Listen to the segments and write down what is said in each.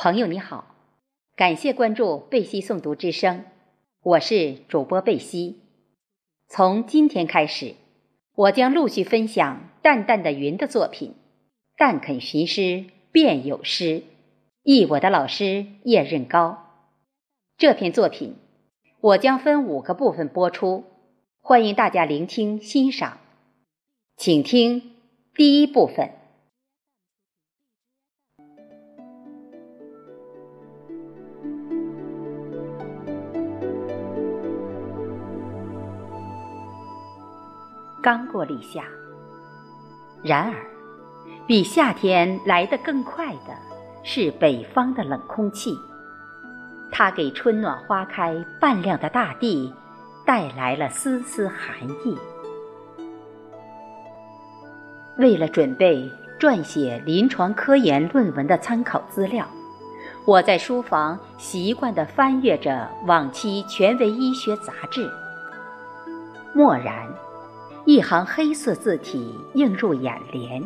朋友你好，感谢关注贝西诵读之声，我是主播贝西。从今天开始，我将陆续分享淡淡的云的作品《但肯寻诗便有诗》，译我的老师叶任高。这篇作品我将分五个部分播出，欢迎大家聆听欣赏。请听第一部分。刚过立夏，然而，比夏天来得更快的是北方的冷空气。它给春暖花开、半亮的大地带来了丝丝寒意。为了准备撰写临床科研论文的参考资料，我在书房习惯地翻阅着往期权威医学杂志。蓦然。一行黑色字体映入眼帘，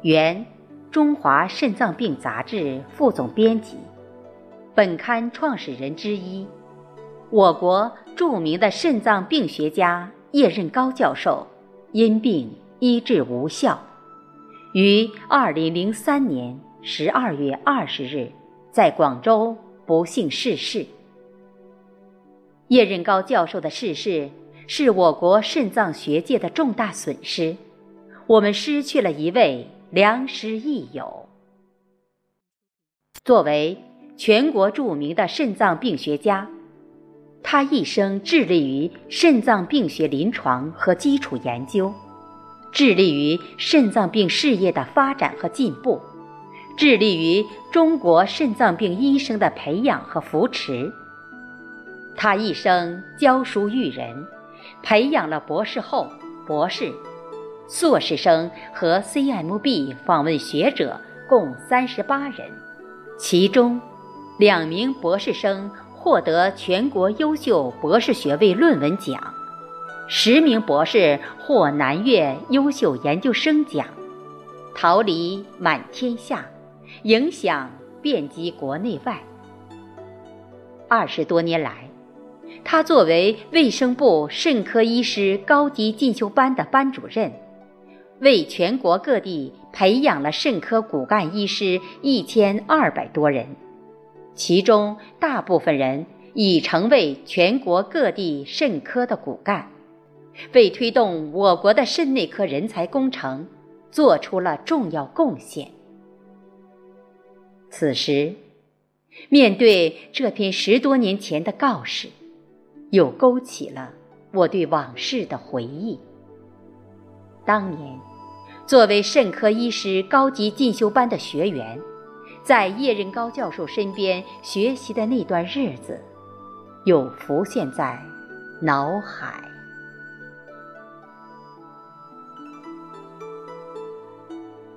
原《中华肾脏病杂志》副总编辑，本刊创始人之一，我国著名的肾脏病学家叶任高教授，因病医治无效，于二零零三年十二月二十日在广州不幸逝世。叶任高教授的逝世。是我国肾脏学界的重大损失，我们失去了一位良师益友。作为全国著名的肾脏病学家，他一生致力于肾脏病学临床和基础研究，致力于肾脏病事业的发展和进步，致力于中国肾脏病医生的培养和扶持。他一生教书育人。培养了博士后、博士、硕士生和 CMB 访问学者共三十八人，其中两名博士生获得全国优秀博士学位论文奖，十名博士获南岳优秀研究生奖，桃李满天下，影响遍及国内外。二十多年来。他作为卫生部肾科医师高级进修班的班主任，为全国各地培养了肾科骨干医师一千二百多人，其中大部分人已成为全国各地肾科的骨干，为推动我国的肾内科人才工程做出了重要贡献。此时，面对这篇十多年前的告示。又勾起了我对往事的回忆。当年，作为肾科医师高级进修班的学员，在叶任高教授身边学习的那段日子，又浮现在脑海。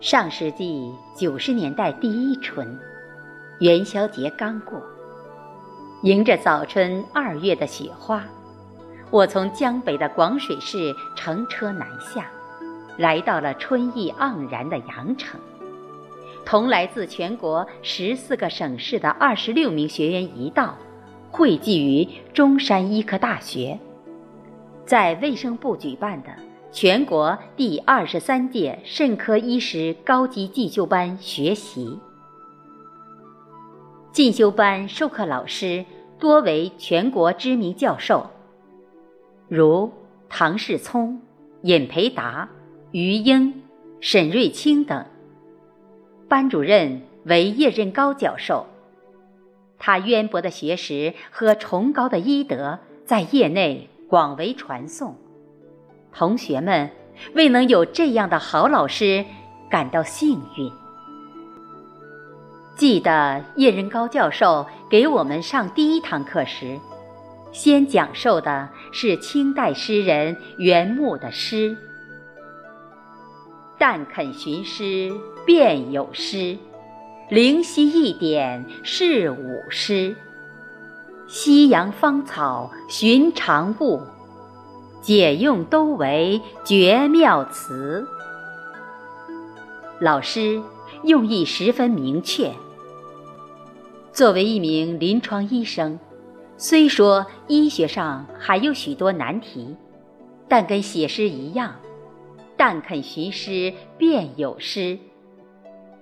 上世纪九十年代第一春，元宵节刚过。迎着早春二月的雪花，我从江北的广水市乘车南下，来到了春意盎然的阳城。同来自全国十四个省市的二十六名学员一道，汇集于中山医科大学，在卫生部举办的全国第二十三届肾科医师高级进修班学习。进修班授课老师。多为全国知名教授，如唐世聪、尹培达、于英、沈瑞清等。班主任为叶任高教授，他渊博的学识和崇高的医德在业内广为传颂。同学们为能有这样的好老师感到幸运。记得叶仁高教授给我们上第一堂课时，先讲授的是清代诗人袁牧的诗：“但肯寻诗便有诗，灵犀一点是吾诗。西洋芳草寻常物，解用都为绝妙词。”老师用意十分明确。作为一名临床医生，虽说医学上还有许多难题，但跟写诗一样，“但肯寻诗便有诗”，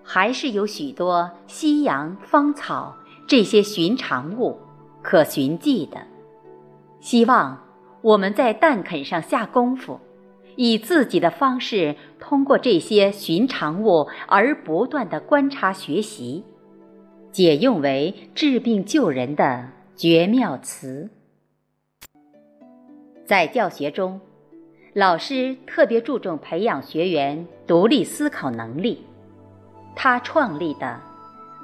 还是有许多西洋芳草这些寻常物可寻迹的。希望我们在“但肯”上下功夫，以自己的方式，通过这些寻常物而不断的观察学习。解用为治病救人的绝妙词。在教学中，老师特别注重培养学员独立思考能力。他创立的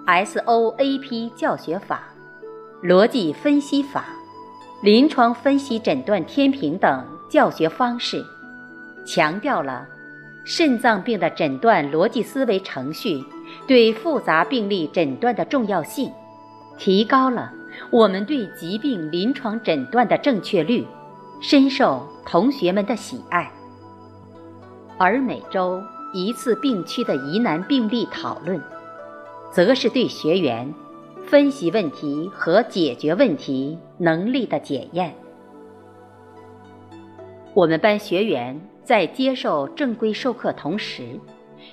SOAP 教学法、逻辑分析法、临床分析诊断天平等教学方式，强调了肾脏病的诊断逻辑思维程序。对复杂病例诊断的重要性，提高了我们对疾病临床诊断的正确率，深受同学们的喜爱。而每周一次病区的疑难病例讨论，则是对学员分析问题和解决问题能力的检验。我们班学员在接受正规授课同时，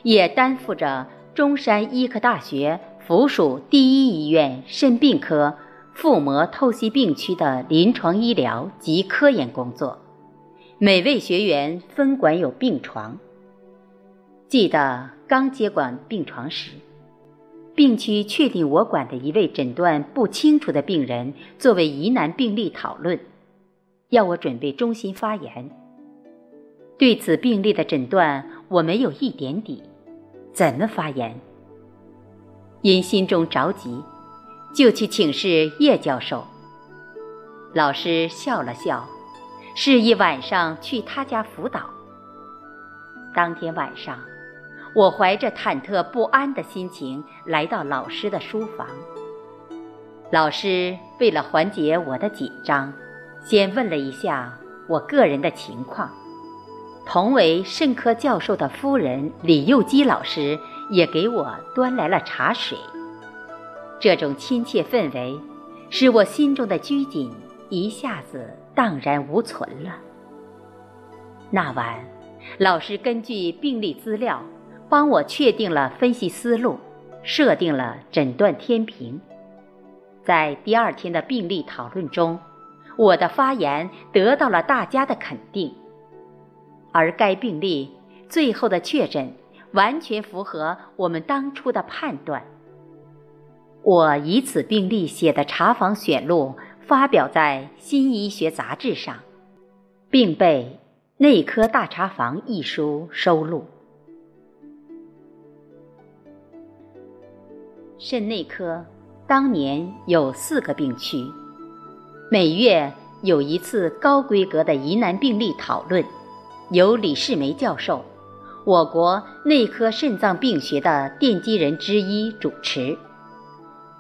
也担负着。中山医科大学附属第一医院肾病科腹膜透析病区的临床医疗及科研工作，每位学员分管有病床。记得刚接管病床时，病区确定我管的一位诊断不清楚的病人作为疑难病例讨论，要我准备中心发言。对此病例的诊断，我没有一点底。怎么发言？因心中着急，就去请示叶教授。老师笑了笑，示意晚上去他家辅导。当天晚上，我怀着忐忑不安的心情来到老师的书房。老师为了缓解我的紧张，先问了一下我个人的情况。同为肾科教授的夫人李幼基老师也给我端来了茶水。这种亲切氛围，使我心中的拘谨一下子荡然无存了。那晚，老师根据病例资料，帮我确定了分析思路，设定了诊断天平。在第二天的病例讨论中，我的发言得到了大家的肯定。而该病例最后的确诊完全符合我们当初的判断。我以此病例写的查房选录发表在《新医学杂志》上，并被《内科大查房》一书收录。肾内科当年有四个病区，每月有一次高规格的疑难病例讨论。由李世梅教授，我国内科肾脏病学的奠基人之一主持。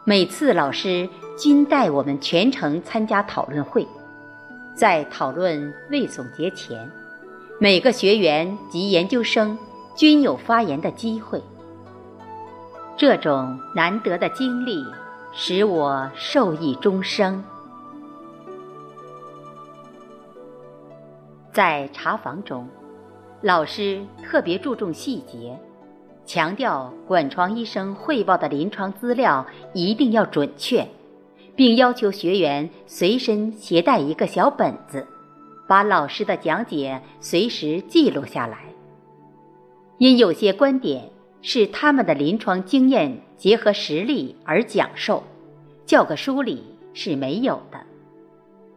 每次老师均带我们全程参加讨论会，在讨论未总结前，每个学员及研究生均有发言的机会。这种难得的经历使我受益终生。在查房中，老师特别注重细节，强调管床医生汇报的临床资料一定要准确，并要求学员随身携带一个小本子，把老师的讲解随时记录下来。因有些观点是他们的临床经验结合实例而讲授，教科书里是没有的。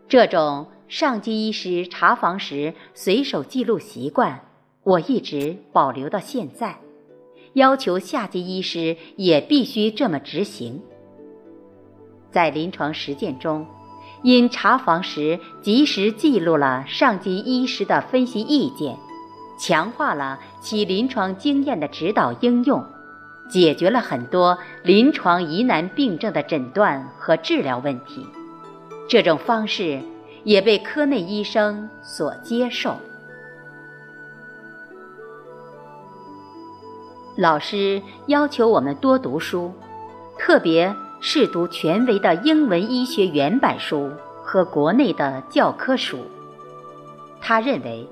这种。上级医师查房时随手记录习惯，我一直保留到现在，要求下级医师也必须这么执行。在临床实践中，因查房时及时记录了上级医师的分析意见，强化了其临床经验的指导应用，解决了很多临床疑难病症的诊断和治疗问题。这种方式。也被科内医生所接受。老师要求我们多读书，特别是读权威的英文医学原版书和国内的教科书。他认为，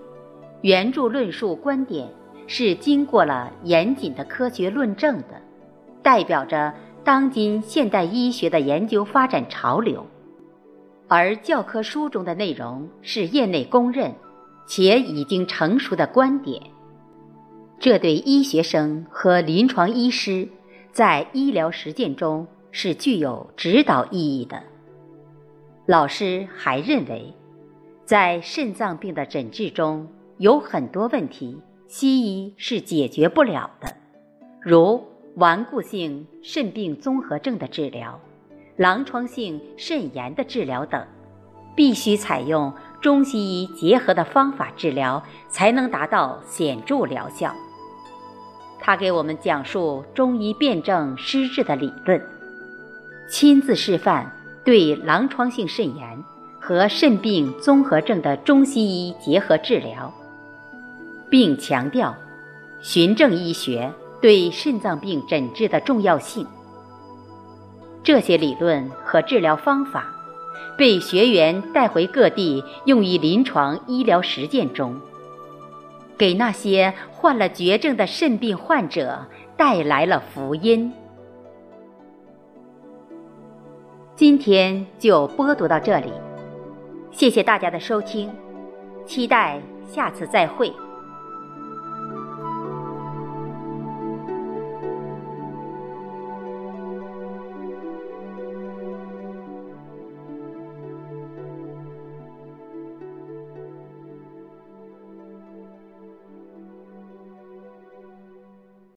原著论述观点是经过了严谨的科学论证的，代表着当今现代医学的研究发展潮流；而教科书中的内容是业内公认且已经成熟的观点。这对医学生和临床医师在医疗实践中是具有指导意义的。老师还认为。在肾脏病的诊治中，有很多问题西医是解决不了的，如顽固性肾病综合症的治疗、狼疮性肾炎的治疗等，必须采用中西医结合的方法治疗，才能达到显著疗效。他给我们讲述中医辨证施治的理论，亲自示范对狼疮性肾炎。和肾病综合症的中西医结合治疗，并强调循证医学对肾脏病诊治的重要性。这些理论和治疗方法被学员带回各地，用于临床医疗实践中，给那些患了绝症的肾病患者带来了福音。今天就播读到这里。谢谢大家的收听，期待下次再会。